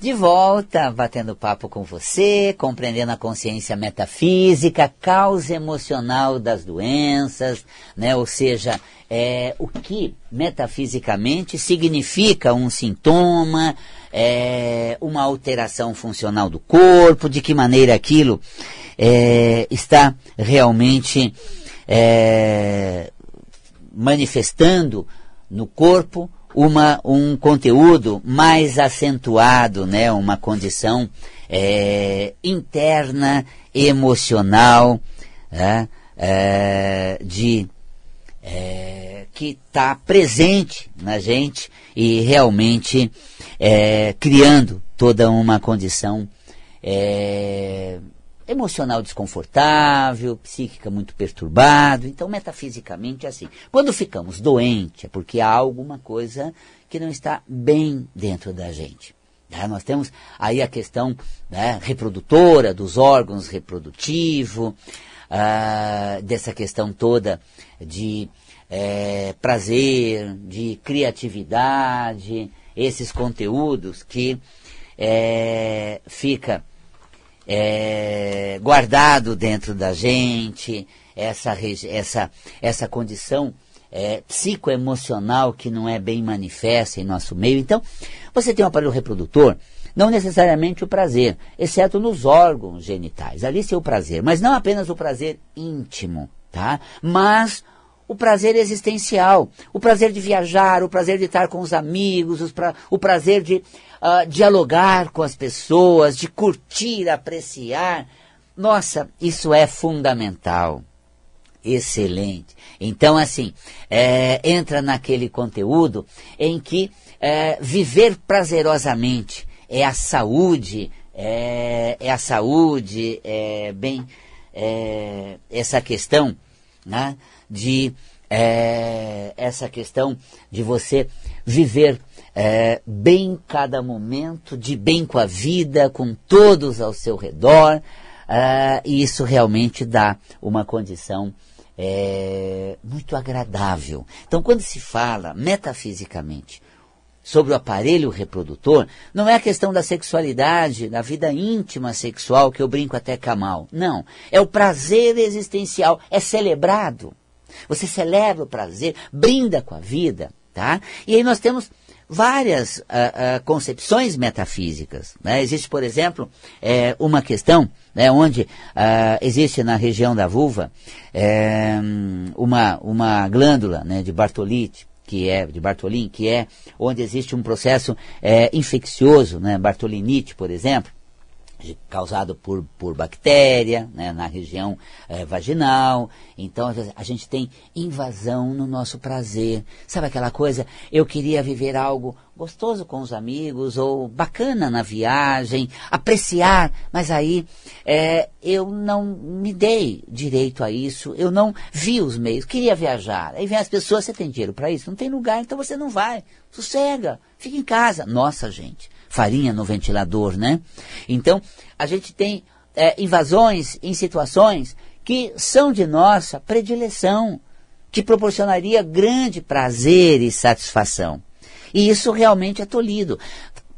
De volta, batendo papo com você, compreendendo a consciência metafísica, causa emocional das doenças, né? Ou seja, é, o que metafisicamente significa um sintoma, é, uma alteração funcional do corpo, de que maneira aquilo é, está realmente é, manifestando no corpo uma, um conteúdo mais acentuado, né, uma condição é, interna, emocional, é, é, de é, que está presente na gente e realmente é, criando toda uma condição é, emocional desconfortável, psíquica muito perturbado. Então, metafisicamente é assim. Quando ficamos doentes, é porque há alguma coisa que não está bem dentro da gente. Né? Nós temos aí a questão né, reprodutora dos órgãos reprodutivos, ah, dessa questão toda de é, prazer, de criatividade, esses conteúdos que é, fica é, guardado dentro da gente, essa, essa, essa condição é, psicoemocional que não é bem manifesta em nosso meio. Então, você tem um aparelho reprodutor, não necessariamente o prazer, exceto nos órgãos genitais. Ali sim o prazer, mas não apenas o prazer íntimo, tá? Mas o prazer existencial, o prazer de viajar, o prazer de estar com os amigos, pra, o prazer de uh, dialogar com as pessoas, de curtir, apreciar. Nossa, isso é fundamental. Excelente. Então, assim, é, entra naquele conteúdo em que é, viver prazerosamente é a saúde, é, é a saúde, é bem é, essa questão né, de é, essa questão de você viver é, bem cada momento, de bem com a vida, com todos ao seu redor, é, e isso realmente dá uma condição é, muito agradável. Então, quando se fala metafisicamente sobre o aparelho reprodutor, não é a questão da sexualidade, da vida íntima sexual, que eu brinco até camal. Não. É o prazer existencial. É celebrado. Você celebra o prazer, brinda com a vida, tá? E aí nós temos várias uh, uh, concepções metafísicas. Né? Existe, por exemplo, é, uma questão né, onde uh, existe na região da vulva é, uma, uma glândula né, de Bartolite, que é de Bartolin, que é onde existe um processo é, infeccioso, né, Bartolinite, por exemplo, causado por, por bactéria né, na região é, vaginal. Então a gente tem invasão no nosso prazer. Sabe aquela coisa? Eu queria viver algo gostoso com os amigos ou bacana na viagem, apreciar, mas aí é, eu não me dei direito a isso, eu não vi os meios, queria viajar. Aí vem as pessoas, você tem dinheiro para isso? Não tem lugar, então você não vai. Sossega, fica em casa. Nossa, gente farinha no ventilador, né? Então, a gente tem é, invasões em situações que são de nossa predileção, que proporcionaria grande prazer e satisfação. E isso realmente é tolhido.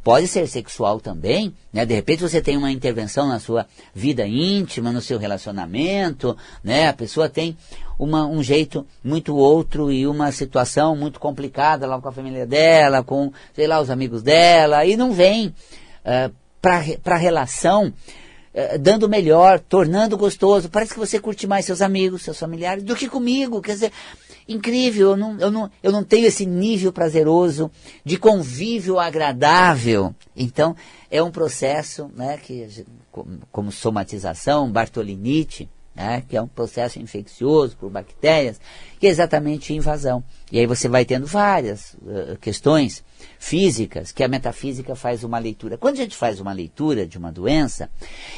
Pode ser sexual também, né? De repente você tem uma intervenção na sua vida íntima, no seu relacionamento, né? A pessoa tem uma, um jeito muito outro e uma situação muito complicada lá com a família dela, com, sei lá, os amigos dela, e não vem uh, para a relação uh, dando melhor, tornando gostoso. Parece que você curte mais seus amigos, seus familiares, do que comigo. Quer dizer, incrível, eu não, eu não, eu não tenho esse nível prazeroso de convívio agradável. Então, é um processo, né, que, como somatização, Bartolinite, né, que é um processo infeccioso por bactérias, que é exatamente invasão. E aí você vai tendo várias uh, questões físicas que a metafísica faz uma leitura. Quando a gente faz uma leitura de uma doença,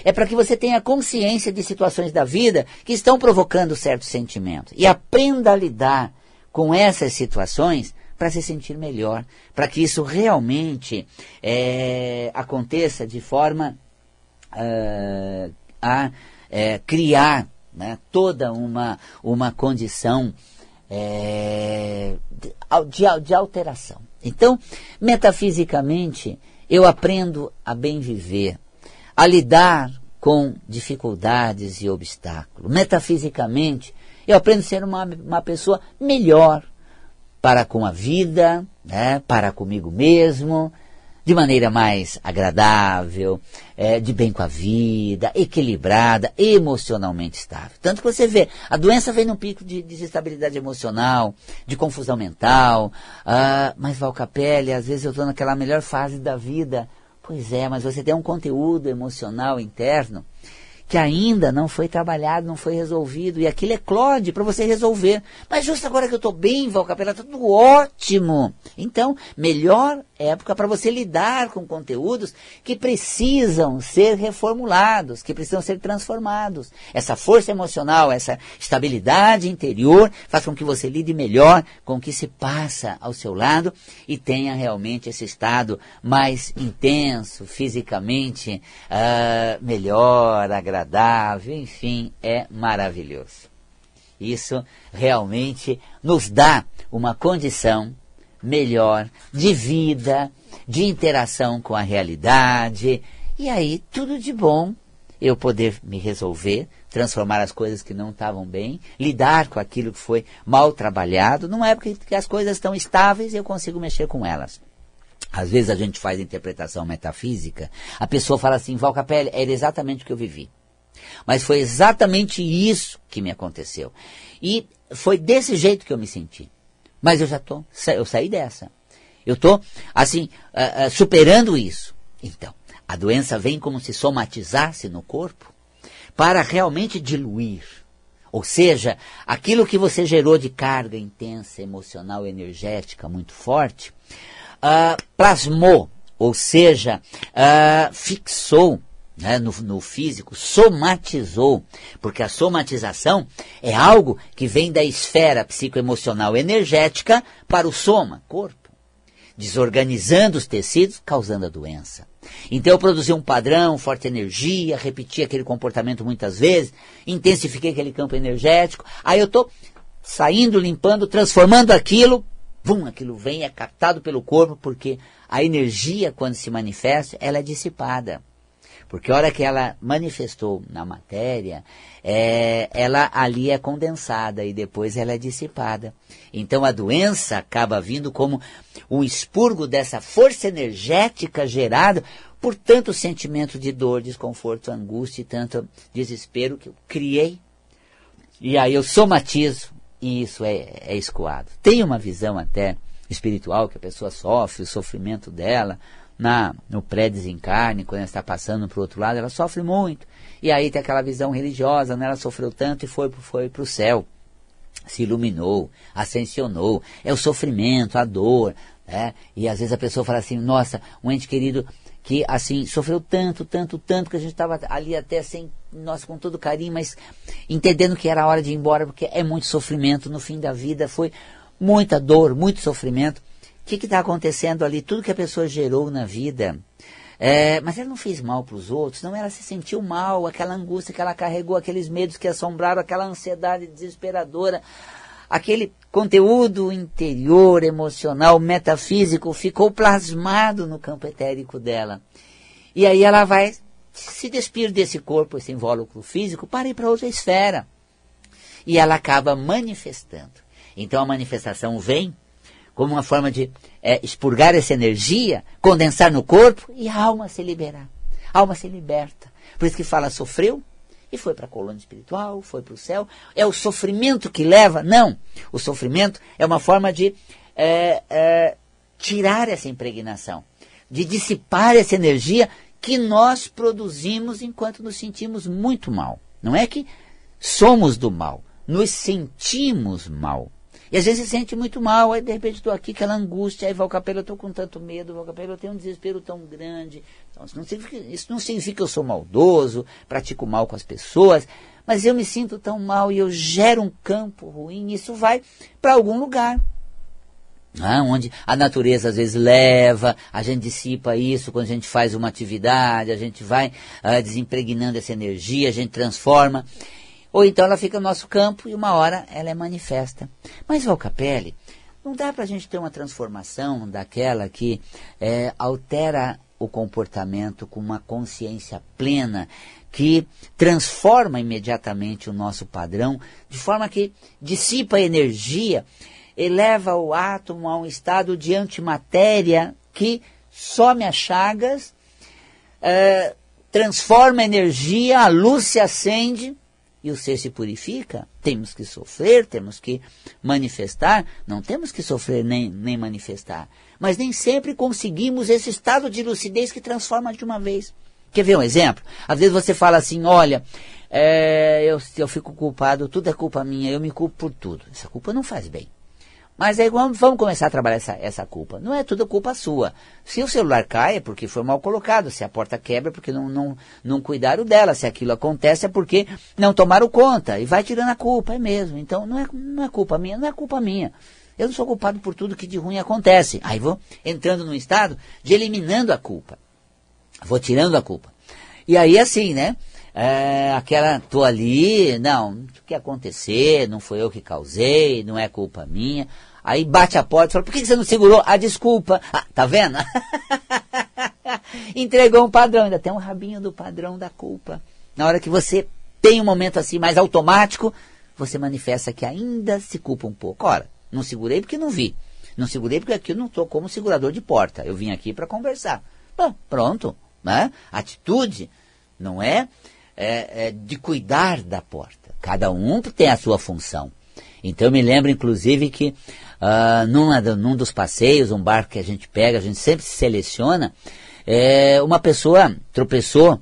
é para que você tenha consciência de situações da vida que estão provocando certos sentimentos e aprenda a lidar com essas situações para se sentir melhor, para que isso realmente é, aconteça de forma uh, a é, criar né, toda uma, uma condição é, de, de, alteração. Então, metafisicamente, eu aprendo a bem viver, a lidar com dificuldades e obstáculos. Metafisicamente, eu aprendo a ser uma, uma pessoa melhor para com a vida, né, para comigo mesmo, de maneira mais agradável, é, de bem com a vida, equilibrada, emocionalmente estável. Tanto que você vê, a doença vem num pico de desestabilidade emocional, de confusão mental, ah, mas Valcapelli, às vezes eu estou naquela melhor fase da vida. Pois é, mas você tem um conteúdo emocional interno que ainda não foi trabalhado, não foi resolvido, e aquilo é clode para você resolver. Mas justo agora que eu estou bem, Valcapela, está tudo ótimo. Então, melhor época para você lidar com conteúdos que precisam ser reformulados, que precisam ser transformados. Essa força emocional, essa estabilidade interior faz com que você lide melhor com o que se passa ao seu lado e tenha realmente esse estado mais intenso, fisicamente uh, melhor, agradável, enfim, é maravilhoso. Isso realmente nos dá uma condição melhor de vida, de interação com a realidade. E aí, tudo de bom eu poder me resolver, transformar as coisas que não estavam bem, lidar com aquilo que foi mal trabalhado, numa época que as coisas estão estáveis e eu consigo mexer com elas. Às vezes a gente faz interpretação metafísica, a pessoa fala assim, Val Capelli, era exatamente o que eu vivi. Mas foi exatamente isso que me aconteceu. E foi desse jeito que eu me senti. Mas eu já tô, eu saí dessa. Eu estou, assim, uh, uh, superando isso. Então, a doença vem como se somatizasse no corpo para realmente diluir. Ou seja, aquilo que você gerou de carga intensa, emocional, energética muito forte, uh, plasmou, ou seja, fixou né, no, no físico, somatizou, porque a somatização é algo que vem da esfera psicoemocional energética para o soma, corpo, desorganizando os tecidos, causando a doença. Então eu produzi um padrão, forte energia, repeti aquele comportamento muitas vezes, intensifiquei aquele campo energético, aí eu estou saindo, limpando, transformando aquilo, vum, aquilo vem, é captado pelo corpo, porque a energia, quando se manifesta, ela é dissipada. Porque a hora que ela manifestou na matéria, é, ela ali é condensada e depois ela é dissipada. Então a doença acaba vindo como um expurgo dessa força energética gerada por tanto sentimento de dor, desconforto, angústia e tanto desespero que eu criei. E aí eu somatizo e isso é, é escoado. Tem uma visão até espiritual que a pessoa sofre, o sofrimento dela, na, no pré-desencarne, quando ela está passando para o outro lado, ela sofre muito. E aí tem aquela visão religiosa, né? ela sofreu tanto e foi, foi para o céu. Se iluminou, ascensionou. É o sofrimento, a dor. Né? E às vezes a pessoa fala assim, nossa, um ente querido que assim sofreu tanto, tanto, tanto que a gente estava ali até sem, nossa, com todo carinho, mas entendendo que era a hora de ir embora, porque é muito sofrimento no fim da vida, foi muita dor, muito sofrimento. Que está acontecendo ali? Tudo que a pessoa gerou na vida. É, mas ela não fez mal para os outros, não, ela se sentiu mal, aquela angústia que ela carregou, aqueles medos que assombraram, aquela ansiedade desesperadora, aquele conteúdo interior, emocional, metafísico ficou plasmado no campo etérico dela. E aí ela vai se despir desse corpo, esse invólucro físico, para ir para outra esfera. E ela acaba manifestando. Então a manifestação vem como uma forma de é, expurgar essa energia, condensar no corpo e a alma se liberar. A alma se liberta. Por isso que fala sofreu e foi para a colônia espiritual, foi para o céu. É o sofrimento que leva? Não. O sofrimento é uma forma de é, é, tirar essa impregnação, de dissipar essa energia que nós produzimos enquanto nos sentimos muito mal. Não é que somos do mal, nos sentimos mal. E às vezes se sente muito mal, aí de repente estou aqui, aquela angústia, aí Valcapelo, eu estou com tanto medo, Valcapelo, eu tenho um desespero tão grande. Então, isso, não significa, isso não significa que eu sou maldoso, pratico mal com as pessoas, mas eu me sinto tão mal e eu gero um campo ruim, isso vai para algum lugar. Ah, onde a natureza às vezes leva, a gente dissipa isso quando a gente faz uma atividade, a gente vai ah, desimpregnando essa energia, a gente transforma. Ou então ela fica no nosso campo e uma hora ela é manifesta. Mas Valcapelli, não dá para a gente ter uma transformação daquela que é, altera o comportamento com uma consciência plena que transforma imediatamente o nosso padrão, de forma que dissipa energia, eleva o átomo a um estado de antimatéria que some as chagas, é, transforma a energia, a luz se acende e o ser se purifica. Temos que sofrer, temos que manifestar, não temos que sofrer nem, nem manifestar. Mas nem sempre conseguimos esse estado de lucidez que transforma de uma vez. Quer ver um exemplo? Às vezes você fala assim, olha, é, eu, eu fico culpado, tudo é culpa minha, eu me culpo por tudo. Essa culpa não faz bem. Mas aí vamos, vamos começar a trabalhar essa, essa culpa. Não é tudo culpa sua. Se o celular cai é porque foi mal colocado, se a porta quebra é porque não, não, não cuidaram dela, se aquilo acontece é porque não tomaram conta. E vai tirando a culpa, é mesmo. Então não é, não é culpa minha, não é culpa minha. Eu não sou culpado por tudo que de ruim acontece. Aí vou entrando num estado de eliminando a culpa. Vou tirando a culpa. E aí assim, né? É, aquela, tô ali, não, o que acontecer, não foi eu que causei, não é culpa minha. Aí bate a porta e fala, por que você não segurou? Ah, desculpa. Ah, tá vendo? Entregou um padrão, ainda tem um rabinho do padrão da culpa. Na hora que você tem um momento assim mais automático, você manifesta que ainda se culpa um pouco. Ora, não segurei porque não vi. Não segurei porque aqui eu não estou como segurador de porta. Eu vim aqui para conversar. Bom, pronto. Né? Atitude não é, é, é de cuidar da porta. Cada um tem a sua função. Então eu me lembro, inclusive, que uh, numa, num dos passeios, um barco que a gente pega, a gente sempre se seleciona, é, uma pessoa tropeçou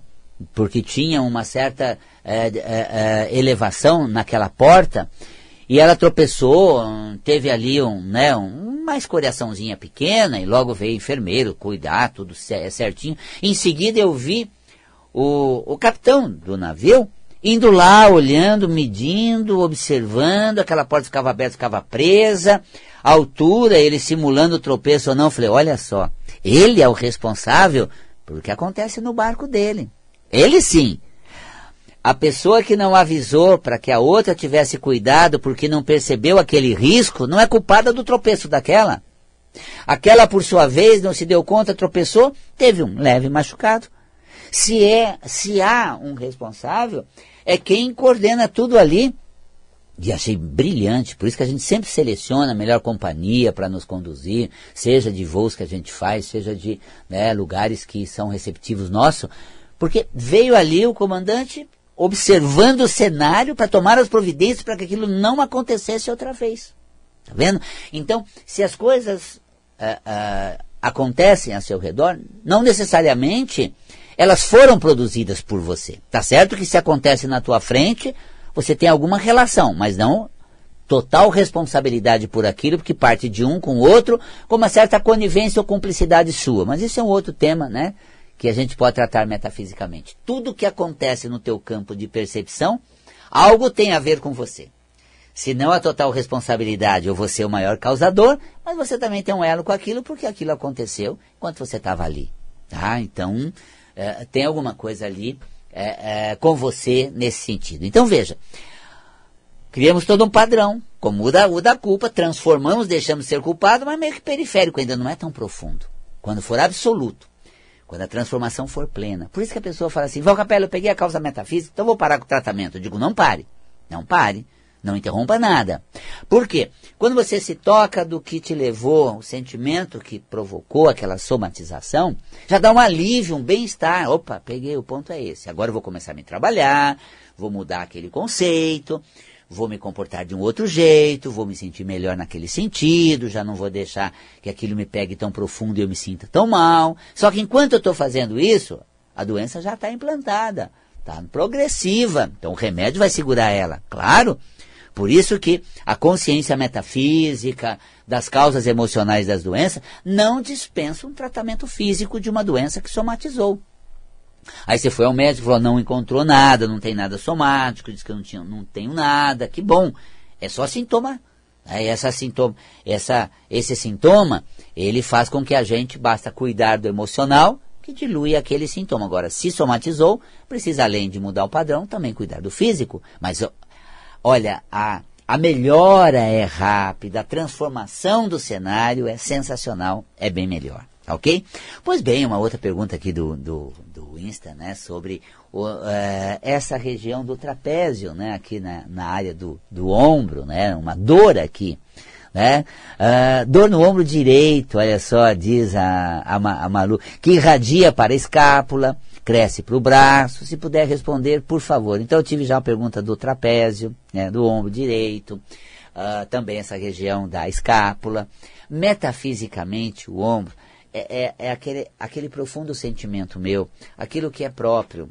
porque tinha uma certa é, é, é, elevação naquela porta e ela tropeçou, teve ali um, né, um, uma escoriaçãozinha pequena e logo veio o enfermeiro cuidar, tudo certinho. Em seguida eu vi o, o capitão do navio indo lá, olhando, medindo, observando, aquela porta ficava aberta, ficava presa, a altura, ele simulando o tropeço ou não. Falei, olha só, ele é o responsável pelo que acontece no barco dele. Ele sim. A pessoa que não avisou para que a outra tivesse cuidado porque não percebeu aquele risco, não é culpada do tropeço daquela. Aquela, por sua vez, não se deu conta, tropeçou, teve um leve machucado. Se é, se há um responsável, é quem coordena tudo ali. E achei brilhante, por isso que a gente sempre seleciona a melhor companhia para nos conduzir, seja de voos que a gente faz, seja de né, lugares que são receptivos nossos, porque veio ali o comandante observando o cenário para tomar as providências para que aquilo não acontecesse outra vez. Tá vendo? Então, se as coisas uh, uh, acontecem a seu redor, não necessariamente elas foram produzidas por você. Tá certo que se acontece na tua frente, você tem alguma relação, mas não total responsabilidade por aquilo, porque parte de um com o outro, com uma certa conivência ou cumplicidade sua. Mas isso é um outro tema, né? Que a gente pode tratar metafisicamente. Tudo que acontece no teu campo de percepção, algo tem a ver com você. Se não a total responsabilidade, ou você é o maior causador, mas você também tem um elo com aquilo, porque aquilo aconteceu enquanto você estava ali. Tá? Então, é, tem alguma coisa ali é, é, com você nesse sentido. Então veja, criamos todo um padrão, como o da, o da culpa, transformamos, deixamos ser culpado, mas meio que periférico, ainda não é tão profundo. Quando for absoluto, quando a transformação for plena. Por isso que a pessoa fala assim, Val Capela, eu peguei a causa metafísica, então vou parar com o tratamento. Eu digo, não pare, não pare. Não interrompa nada. Por quê? Quando você se toca do que te levou, o sentimento que provocou aquela somatização, já dá um alívio, um bem-estar. Opa, peguei, o ponto é esse. Agora eu vou começar a me trabalhar, vou mudar aquele conceito, vou me comportar de um outro jeito, vou me sentir melhor naquele sentido, já não vou deixar que aquilo me pegue tão profundo e eu me sinta tão mal. Só que enquanto eu estou fazendo isso, a doença já está implantada, está progressiva. Então o remédio vai segurar ela, claro. Por isso que a consciência metafísica das causas emocionais das doenças não dispensa um tratamento físico de uma doença que somatizou. Aí você foi ao médico e falou, não encontrou nada, não tem nada somático, disse que não, tinha, não tenho nada, que bom. É só sintoma. Aí essa sintoma, essa, esse sintoma, ele faz com que a gente basta cuidar do emocional, que dilui aquele sintoma. Agora, se somatizou, precisa além de mudar o padrão, também cuidar do físico. Mas Olha, a, a melhora é rápida, a transformação do cenário é sensacional, é bem melhor. Ok? Pois bem, uma outra pergunta aqui do, do, do Insta, né, sobre o, é, essa região do trapézio, né, aqui na, na área do, do ombro, né, uma dor aqui. Né? Uh, dor no ombro direito, olha só, diz a, a, a Malu, que irradia para a escápula, cresce para o braço, se puder responder, por favor. Então eu tive já uma pergunta do trapézio, né, do ombro direito, uh, também essa região da escápula. Metafisicamente, o ombro é, é, é aquele, aquele profundo sentimento meu, aquilo que é próprio,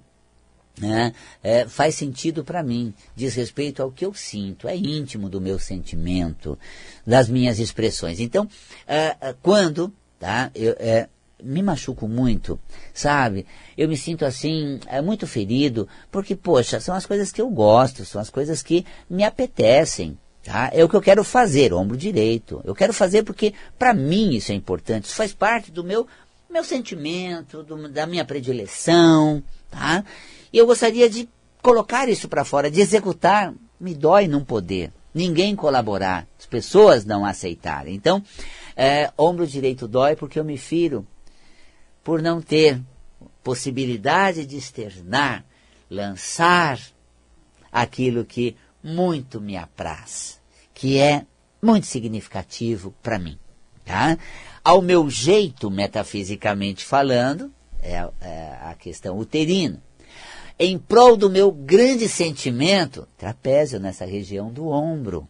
né, é, faz sentido para mim, diz respeito ao que eu sinto, é íntimo do meu sentimento, das minhas expressões. Então, uh, quando tá, eu, é, me machuco muito, sabe? Eu me sinto assim, é, muito ferido, porque, poxa, são as coisas que eu gosto, são as coisas que me apetecem. Tá? É o que eu quero fazer, ombro direito. Eu quero fazer porque, para mim, isso é importante. Isso faz parte do meu, meu sentimento, do, da minha predileção. Tá? E eu gostaria de colocar isso para fora, de executar. Me dói não poder. Ninguém colaborar. As pessoas não aceitarem. Então, é, ombro direito dói porque eu me firo por não ter possibilidade de externar, lançar aquilo que muito me apraz, que é muito significativo para mim. Tá? Ao meu jeito, metafisicamente falando, é, é a questão uterina. Em prol do meu grande sentimento, trapézio nessa região do ombro.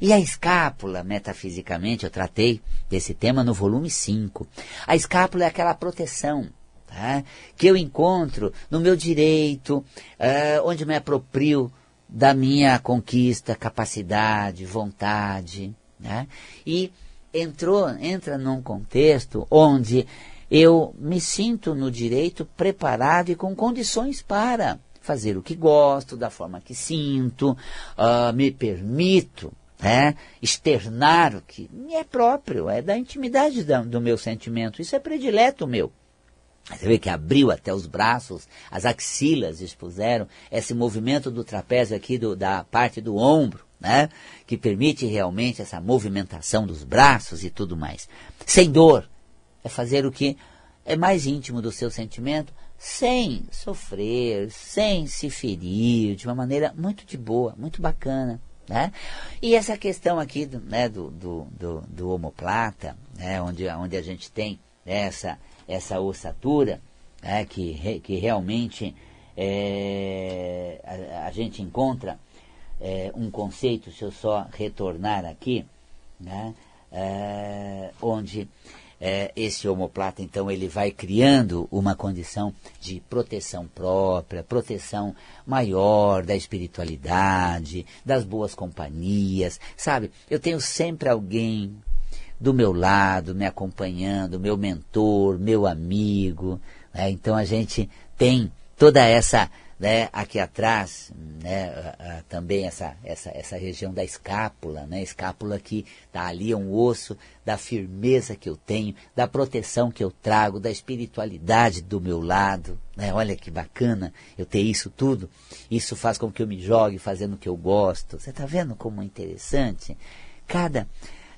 E a escápula, metafisicamente, eu tratei desse tema no volume 5. A escápula é aquela proteção tá? que eu encontro no meu direito, uh, onde me aproprio da minha conquista, capacidade, vontade. Né? E entrou, entra num contexto onde eu me sinto no direito preparado e com condições para fazer o que gosto, da forma que sinto, uh, me permito né, externar o que me é próprio, é da intimidade da, do meu sentimento. Isso é predileto meu. Você vê que abriu até os braços, as axilas expuseram esse movimento do trapézio aqui do, da parte do ombro, né? Que permite realmente essa movimentação dos braços e tudo mais. Sem dor. É fazer o que é mais íntimo do seu sentimento, sem sofrer, sem se ferir, de uma maneira muito de boa, muito bacana. Né? E essa questão aqui do, né, do, do, do, do homoplata, né, onde, onde a gente tem essa essa ossatura, é, que, que realmente é, a, a, gente encontra é, um conceito, se eu só retornar aqui, né, é, onde é, esse homoplata, então, ele vai criando uma condição de proteção própria, proteção maior da espiritualidade, das boas companhias, sabe? Eu tenho sempre alguém do meu lado, me acompanhando, meu mentor, meu amigo. Né? Então a gente tem toda essa, né, aqui atrás, né, também essa, essa, essa região da escápula, né, escápula que está ali, é um osso da firmeza que eu tenho, da proteção que eu trago, da espiritualidade do meu lado. Né? Olha que bacana eu ter isso tudo. Isso faz com que eu me jogue fazendo o que eu gosto. Você está vendo como é interessante? Cada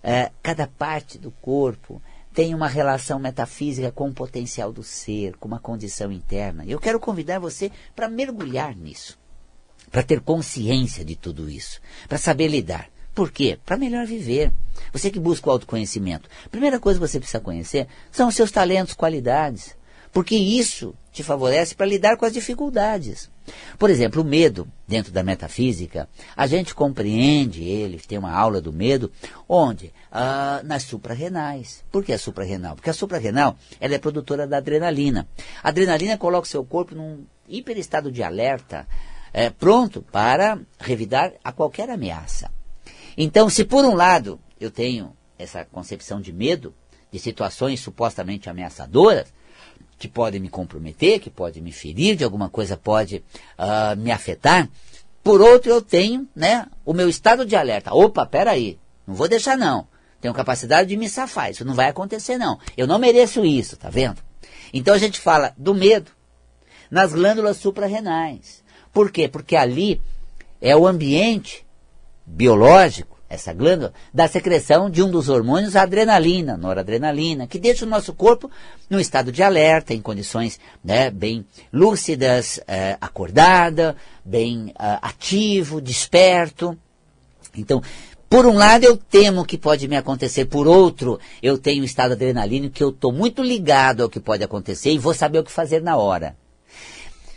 é, cada parte do corpo tem uma relação metafísica com o potencial do ser, com uma condição interna. Eu quero convidar você para mergulhar nisso, para ter consciência de tudo isso, para saber lidar. Por quê? Para melhor viver. Você que busca o autoconhecimento. Primeira coisa que você precisa conhecer são os seus talentos, qualidades. Porque isso te favorece para lidar com as dificuldades. Por exemplo, o medo, dentro da metafísica, a gente compreende ele, tem uma aula do medo, onde? Ah, nas suprarrenais. Por que a suprarrenal? Porque a suprarrenal ela é produtora da adrenalina. A adrenalina coloca o seu corpo num hiperestado de alerta, é, pronto para revidar a qualquer ameaça. Então, se por um lado eu tenho essa concepção de medo, de situações supostamente ameaçadoras, que podem me comprometer, que podem me ferir, de alguma coisa pode uh, me afetar. Por outro, eu tenho né, o meu estado de alerta. Opa, peraí, não vou deixar não. Tenho capacidade de me safar, isso não vai acontecer não. Eu não mereço isso, tá vendo? Então a gente fala do medo nas glândulas suprarrenais. Por quê? Porque ali é o ambiente biológico essa glândula, da secreção de um dos hormônios, a adrenalina, noradrenalina, que deixa o nosso corpo num estado de alerta, em condições né, bem lúcidas, é, acordada, bem uh, ativo, desperto. Então, por um lado, eu temo que pode me acontecer, por outro, eu tenho um estado adrenalínico que eu estou muito ligado ao que pode acontecer e vou saber o que fazer na hora.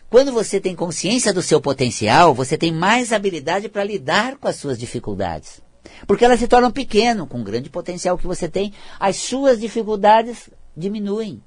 Quando você tem consciência do seu potencial, você tem mais habilidade para lidar com as suas dificuldades. Porque elas se tornam pequenas, com o grande potencial que você tem, as suas dificuldades diminuem.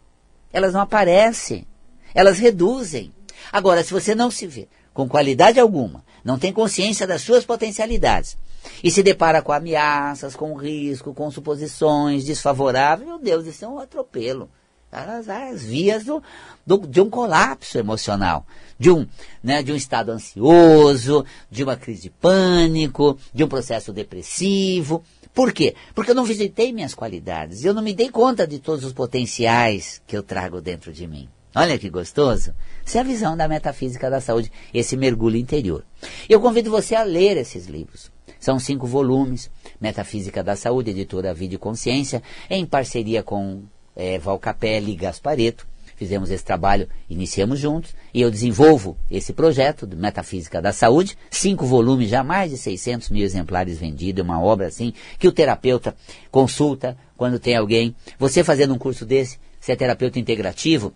Elas não aparecem. Elas reduzem. Agora, se você não se vê com qualidade alguma, não tem consciência das suas potencialidades, e se depara com ameaças, com risco, com suposições desfavoráveis, meu Deus, isso é um atropelo as, as vias do, do, de um colapso emocional, de um, né, de um estado ansioso, de uma crise de pânico, de um processo depressivo. Por quê? Porque eu não visitei minhas qualidades, eu não me dei conta de todos os potenciais que eu trago dentro de mim. Olha que gostoso. Essa é a visão da metafísica da saúde, esse mergulho interior. Eu convido você a ler esses livros. São cinco volumes, Metafísica da Saúde, editora Vida e Consciência, em parceria com é, Val Capelli e Gaspareto. Fizemos esse trabalho, iniciamos juntos, e eu desenvolvo esse projeto de Metafísica da Saúde, cinco volumes, já mais de 600 mil exemplares vendidos, é uma obra assim, que o terapeuta consulta quando tem alguém. Você fazendo um curso desse, se é terapeuta integrativo,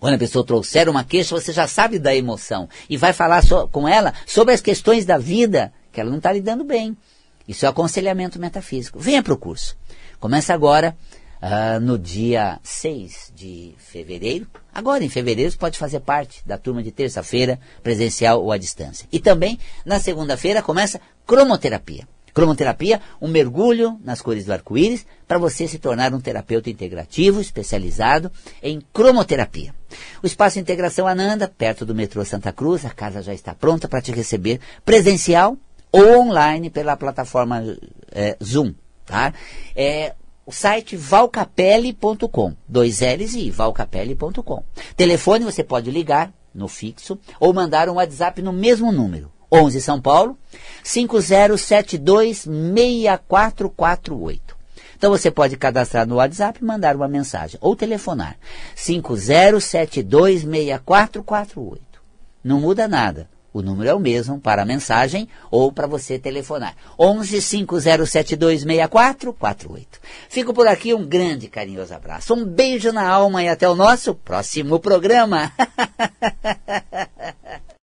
quando a pessoa trouxer uma queixa, você já sabe da emoção e vai falar so, com ela sobre as questões da vida que ela não está lidando bem. Isso é aconselhamento metafísico. Venha para o curso. Começa agora uh, no dia 6 de fevereiro. Agora, em fevereiro, você pode fazer parte da turma de terça-feira, presencial ou à distância. E também, na segunda-feira, começa cromoterapia. Cromoterapia, um mergulho nas cores do arco-íris para você se tornar um terapeuta integrativo especializado em cromoterapia. O Espaço Integração Ananda, perto do metrô Santa Cruz, a casa já está pronta para te receber presencial ou online pela plataforma é, Zoom. Tá? É, o site valcapelli.com, dois L's e valcapelli.com. Telefone você pode ligar no fixo ou mandar um WhatsApp no mesmo número, 11 São Paulo, 50726448. Então você pode cadastrar no WhatsApp e mandar uma mensagem ou telefonar 50726448. Não muda nada. O número é o mesmo para mensagem ou para você telefonar. 11 5072 6448. Fico por aqui, um grande carinhoso abraço. Um beijo na alma e até o nosso próximo programa.